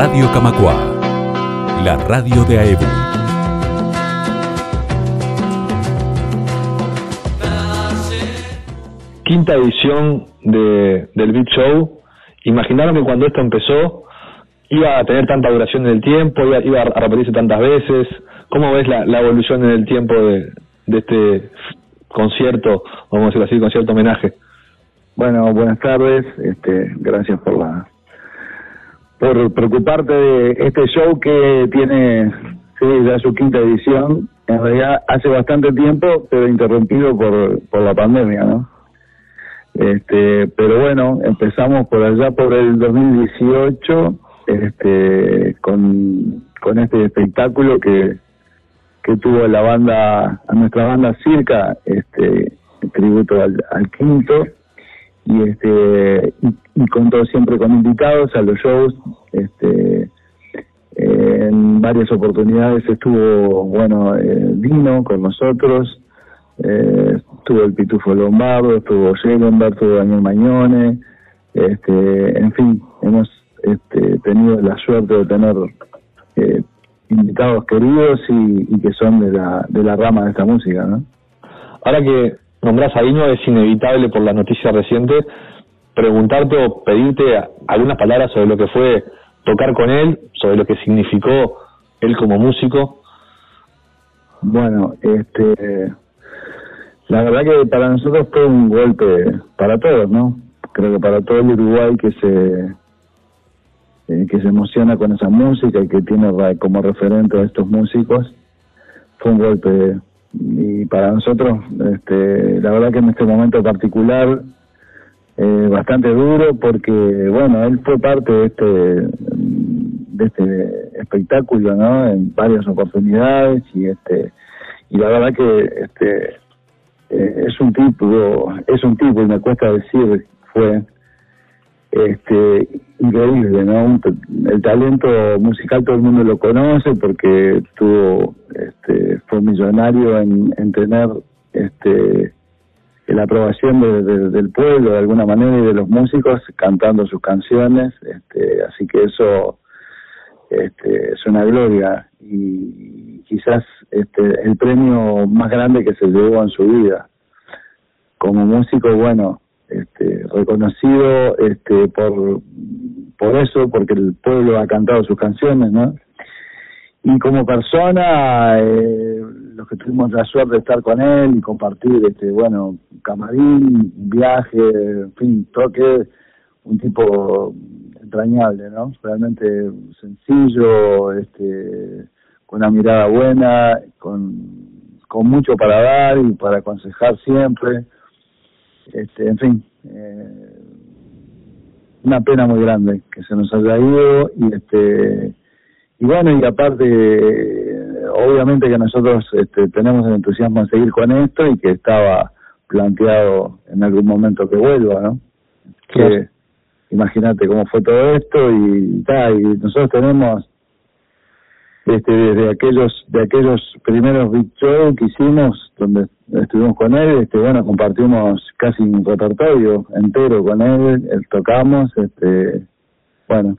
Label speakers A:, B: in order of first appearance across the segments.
A: Radio Camacua, la radio de AEBU.
B: Quinta edición de, del Beat Show. ¿Imaginaron que cuando esto empezó iba a tener tanta duración en el tiempo, iba, iba a repetirse tantas veces? ¿Cómo ves la, la evolución en el tiempo de, de este concierto, vamos a decirlo así, concierto homenaje?
C: Bueno, buenas tardes. Este, gracias por la por preocuparte de este show que tiene sí, ya su quinta edición. En realidad hace bastante tiempo, pero interrumpido por por la pandemia, ¿no? Este, pero bueno, empezamos por allá por el 2018, este, con con este espectáculo que que tuvo la banda, a nuestra banda Circa, este, tributo al, al quinto y este y, contó siempre con invitados a los shows este en varias oportunidades estuvo bueno eh, Dino con nosotros eh, estuvo el Pitufo Lombardo estuvo Schellenberg estuvo Daniel Mañone este en fin hemos este, tenido la suerte de tener eh, invitados queridos y, y que son de la de la rama de esta música no
B: ahora que nombrás a Dino, es inevitable por las noticias recientes preguntarte o pedirte algunas palabras sobre lo que fue tocar con él, sobre lo que significó él como músico.
C: Bueno, este, la verdad que para nosotros fue un golpe para todos, ¿no? Creo que para todo el Uruguay que se eh, que se emociona con esa música y que tiene como referente a estos músicos, fue un golpe y para nosotros, este, la verdad que en este momento particular, eh, bastante duro porque, bueno, él fue parte de este, de este espectáculo, ¿no? En varias oportunidades y este, y la verdad que este, eh, es un tipo, es un tipo, y me cuesta decir, fue, este increíble no el talento musical todo el mundo lo conoce porque tuvo este fue millonario en, en tener este la aprobación de, del pueblo de alguna manera y de los músicos cantando sus canciones este así que eso este es una gloria. Y quizás este el premio más grande que se llevó en su vida como músico bueno este, reconocido este, por, por eso, porque el pueblo ha cantado sus canciones, ¿no? Y como persona, eh, los que tuvimos la suerte de estar con él y compartir, este, bueno, camarín, viaje, en fin, toque, un tipo entrañable, ¿no? Realmente sencillo, este, con una mirada buena, con, con mucho para dar y para aconsejar siempre este, en fin, eh, una pena muy grande que se nos haya ido y este y bueno y aparte obviamente que nosotros este, tenemos el entusiasmo de seguir con esto y que estaba planteado en algún momento que vuelva, ¿no? Que imagínate cómo fue todo esto y, y nosotros tenemos este desde aquellos de aquellos primeros big show que hicimos donde estuvimos con él este bueno compartimos casi un repertorio entero con él, tocamos este bueno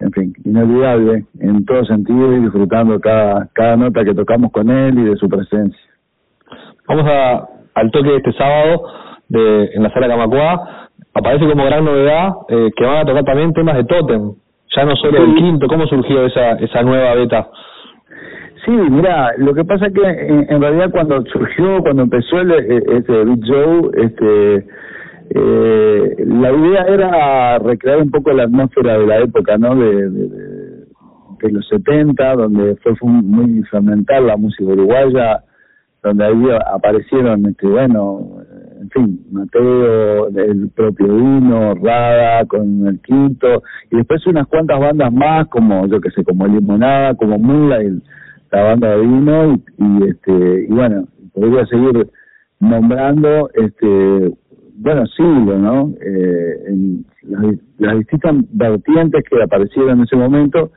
C: en fin inolvidable en todo sentido y disfrutando cada cada nota que tocamos con él y de su presencia.
B: Vamos a al toque de este sábado de en la sala Camacua aparece como gran novedad eh, que van a tocar también temas de Totem ya no solo el quinto, ¿cómo surgió esa, esa nueva beta?
C: Sí, mira, lo que pasa es que en, realidad cuando surgió, cuando empezó el, e, ese Beat Show, este, eh, la idea era recrear un poco la atmósfera de la época, ¿no? De, de, de los 70, donde fue, fue muy fundamental la música uruguaya, donde ahí aparecieron, este, bueno, en fin, Mateo, el propio Dino, Rada con el Quinto, y después unas cuantas bandas más, como yo que sé, como Limonada, como Mula, y la banda de Dino, y, este, y bueno, podría seguir nombrando, este, bueno, siglo, ¿no? Eh, las, las distintas vertientes que aparecieron en ese momento,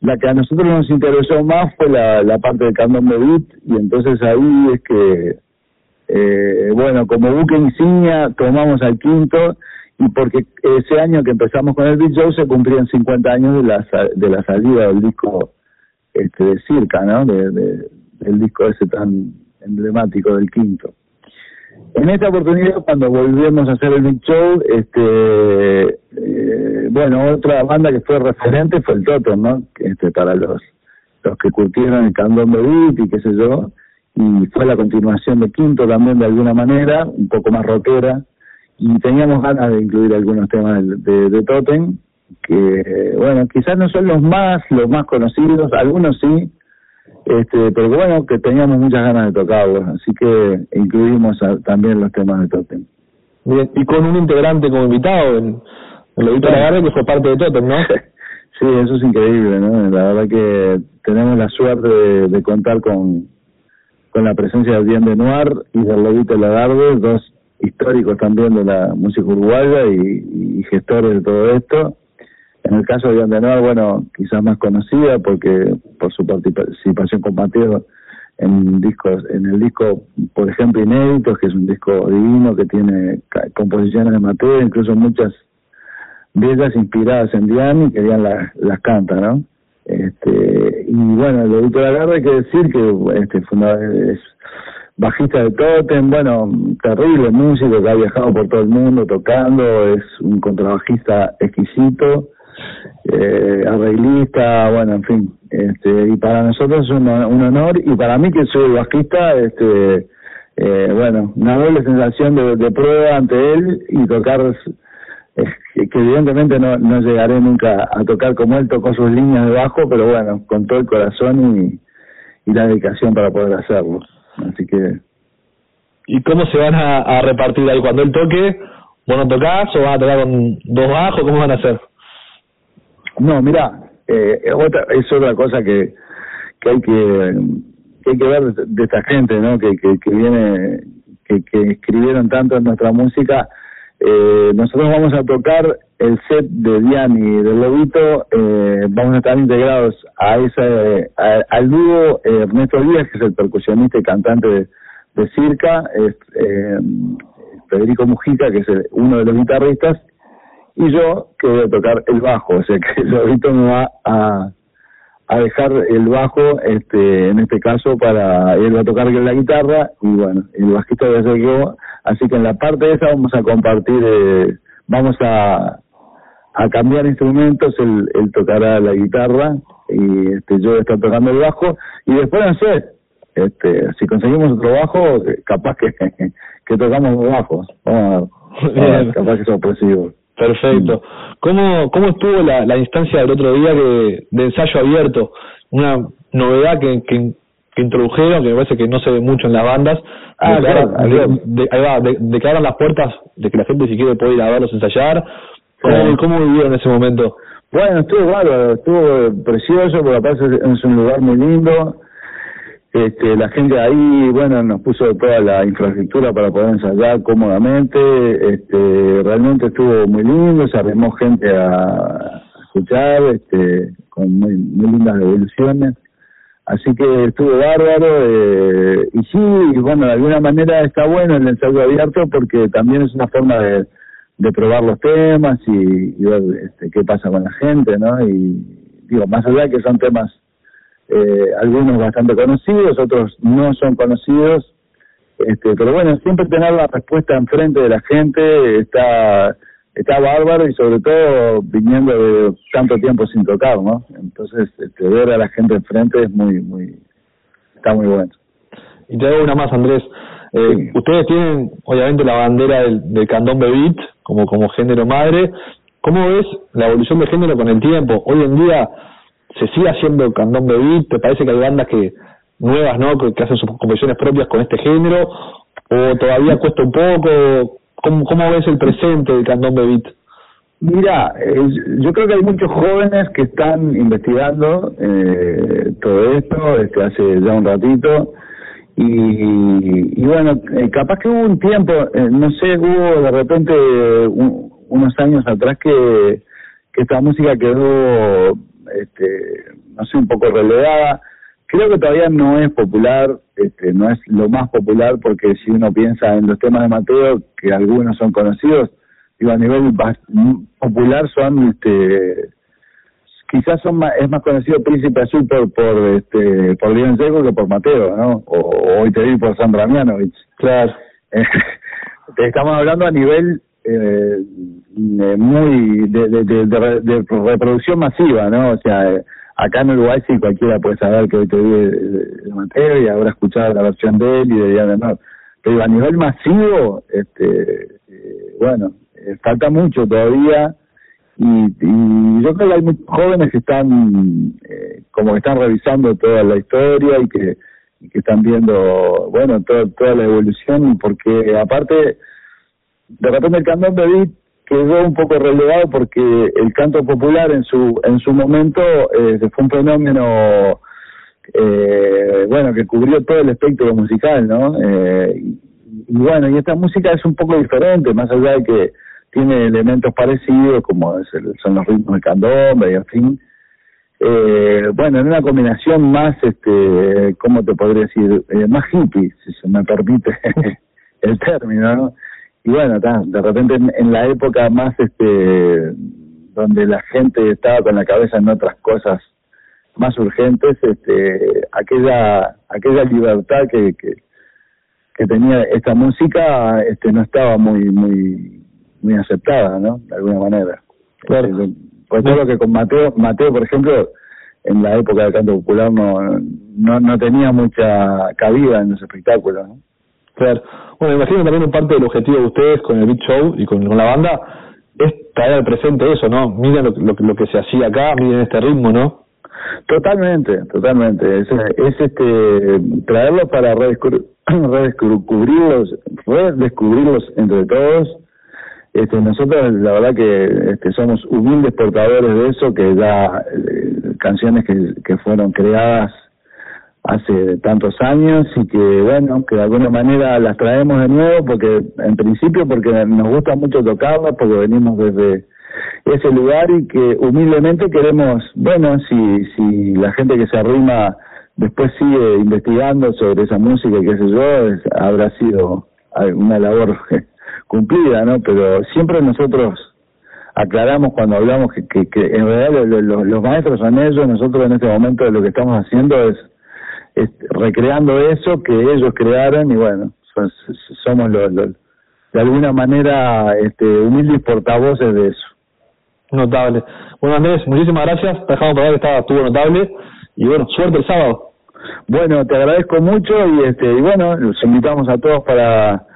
C: la que a nosotros nos interesó más fue la, la parte del candombe beat y entonces ahí es que eh, bueno, como buque insignia tomamos al quinto y porque ese año que empezamos con el Beat Show se cumplían 50 años de la, de la salida del disco este, de Circa, ¿no? De, de, del disco ese tan emblemático del quinto. En esta oportunidad, cuando volvimos a hacer el Big Show, este, eh, bueno, otra banda que fue referente fue el Totem, ¿no? Este, para los, los que curtieron el Candón Beat y qué sé yo, y fue la continuación de Quinto también de alguna manera, un poco más rockera, y teníamos ganas de incluir algunos temas de, de, Totem, que, bueno, quizás no son los más, los más conocidos, algunos sí, este, pero bueno, que teníamos muchas ganas de tocarlos, así que incluimos también los temas de Totem.
B: Bien, y con un integrante como invitado, el, el Lobito Lagarde, que fue parte de Totem, ¿no?
C: sí, eso es increíble, ¿no? La verdad que tenemos la suerte de, contar con, con la presencia de Bien de Noir y del Lobito Lagarde, dos históricos también de la música uruguaya y, gestores de todo esto en el caso de Andenoir, bueno, quizás más conocida porque por su participación con Mateo en discos, en el disco, por ejemplo, Inéditos, que es un disco divino que tiene composiciones de Mateo, incluso muchas bellas inspiradas en Diane y que Diane las, las canta, ¿no? Este, y bueno, Lobito de la hay que decir que este es bajista de Totem, bueno, terrible músico que ha viajado por todo el mundo tocando, es un contrabajista exquisito, eh, arreglista, bueno, en fin, este, y para nosotros es un, honor, y para mí que soy bajista, este, eh, bueno, una doble sensación de, prueba ante él y tocar, que evidentemente no, no llegaré nunca a tocar como él tocó sus líneas de bajo, pero bueno, con todo el corazón y, y la dedicación para poder hacerlo. Así que...
B: ¿Y cómo se van a, a repartir ahí cuando él toque? ¿Vos no tocás o van a tocar con dos bajos? ¿Cómo van a hacer?
C: No, mira, eh, otra, es otra cosa que, que hay que, que hay que ver de esta gente, ¿no? Que, que, que viene, que, que escribieron tanto en nuestra música. Eh, nosotros vamos a tocar el set de Diani y del Lobito, eh, vamos a estar integrados a ese, al dúo Ernesto Díaz, que es el percusionista y cantante de, Circa, eh, Federico Mujica, que es uno de los guitarristas, y yo que voy a tocar el bajo, o sea que el Lobito me va a, a dejar el bajo, este, en este caso para él va a tocar la guitarra y bueno, el bajista voy a ser yo, así que en la parte esa vamos a compartir, eh, vamos a, a cambiar instrumentos, él, él tocará la guitarra y este, yo voy a estar tocando el bajo y después no sé, este, si conseguimos otro bajo, capaz que, que tocamos los bajos, vamos a capaz que sorpresivo.
B: Perfecto. ¿Cómo, cómo estuvo la, la instancia del otro día de, de ensayo abierto? Una novedad que, que, que introdujeron, que me parece que no se ve mucho en las bandas. Ah, claro, de, ahí va, de, de, que abran las puertas, de que la gente si quiere puede ir a verlos ensayar. ¿Cómo, ¿Cómo vivieron ese momento?
C: Bueno, estuvo bárbaro, estuvo precioso, porque aparte es un lugar muy lindo. Este, la gente ahí, bueno, nos puso toda la infraestructura para poder ensayar cómodamente. Este, realmente estuvo muy lindo, se arrimó gente a escuchar, este, con muy, muy lindas devoluciones. Así que estuvo bárbaro. Eh, y sí, bueno, de alguna manera está bueno el ensayo abierto porque también es una forma de, de probar los temas y, ver este, qué pasa con la gente, ¿no? Y digo, más allá de que son temas eh, algunos bastante conocidos, otros no son conocidos, este, pero bueno, siempre tener la respuesta enfrente de la gente está está bárbaro y sobre todo viniendo de tanto tiempo sin tocar, ¿no? Entonces, este, ver a la gente enfrente es muy, muy, está muy bueno.
B: Y te hago una más, Andrés. Eh, Ustedes tienen, obviamente, la bandera del, del candón bebit como, como género madre. ¿Cómo ves la evolución del género con el tiempo? Hoy en día, se sigue haciendo candombe beat, ¿te parece que hay bandas que nuevas, ¿no? Que, hacen sus composiciones propias con este género o todavía cuesta un poco? ¿Cómo, ves el presente del candombe beat?
C: Mira, yo creo que hay muchos jóvenes que están investigando eh, todo esto desde hace ya un ratito y, y bueno, eh, capaz que hubo un tiempo, eh, no sé, hubo de repente unos años atrás que, que esta música quedó este, no sé, un poco relegada. Creo que todavía no es popular, este, no es lo más popular porque si uno piensa en los temas de Mateo, que algunos son conocidos, digo, a nivel popular son, este, quizás son más, es más conocido Príncipe Azul por, por, este, por León Seco que por Mateo, ¿no? O, hoy te digo por Sandra Mianovich.
B: Claro.
C: estamos hablando a nivel eh, muy de, de, de, reproducción masiva, ¿no? O sea, acá en Uruguay sí cualquiera puede saber que hoy te vi de, Mateo y habrá escuchado la versión de él y de Diana no. Pero a nivel masivo, este, eh, bueno, eh, falta mucho todavía y, y yo creo que hay muchos jóvenes que están eh, como que están revisando toda la historia y que, y que están viendo, bueno, toda, toda la evolución porque aparte de repente el cantón de quedó un poco relegado porque el canto popular en su en su momento eh, fue un fenómeno eh, bueno que cubrió todo el espectro musical no eh, y, bueno y esta música es un poco diferente más allá de que tiene elementos parecidos como son los ritmos de candombe y en fin. Eh, bueno en una combinación más este cómo te podría decir eh, más hippie si se me permite el término no y bueno, de repente en, la época más este donde la gente estaba con la cabeza en otras cosas más urgentes, este aquella aquella libertad que, que, que tenía esta música este no estaba muy muy muy aceptada, ¿no? De alguna manera. Claro. Este, recuerdo que con Mateo, Mateo, por ejemplo, en la época del canto popular no, no, no tenía mucha cabida en los espectáculos, ¿no?
B: Claro. Bueno, imagino también un parte del objetivo de ustedes con el Beat Show y con, la banda es traer al presente eso, ¿no? Miren lo, lo, lo que se hacía acá, miren este ritmo, ¿no?
C: Totalmente, totalmente. Es, es este traerlo para redescubrirlos, redescubrirlos entre todos. Este, nosotros la verdad que este, somos humildes portadores de eso, que ya eh, canciones que, que fueron creadas hace tantos años y que bueno, que de alguna manera las traemos de nuevo porque en principio porque nos gusta mucho tocarlas, porque venimos desde ese lugar y que humildemente queremos, bueno, si si la gente que se arrima después sigue investigando sobre esa música qué sé yo, habrá sido una labor cumplida, ¿no? Pero siempre nosotros aclaramos cuando hablamos que, que, que en realidad los maestros son ellos, nosotros en este momento lo que estamos haciendo es recreando eso que ellos crearon y bueno, somos los, de alguna manera este, humildes portavoces de eso.
B: Notable. Bueno Andrés, muchísimas gracias, dejamos para ver que estaba, estuvo notable y bueno, suerte el sábado.
C: Bueno, te agradezco mucho y este y bueno, los invitamos a todos para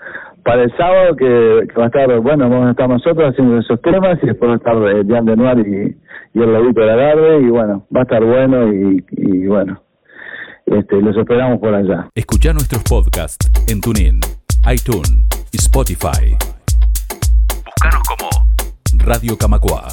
C: para el sábado que, va a estar, bueno, vamos a estar nosotros haciendo esos temas y después va a estar eh, Jan Denoir y, y el Lobito de la Tarde y bueno, va a estar bueno y, y bueno, este, los esperamos por allá.
A: Escucha nuestros podcasts en TuneIn, iTunes y Spotify. Búscanos como Radio Camacua.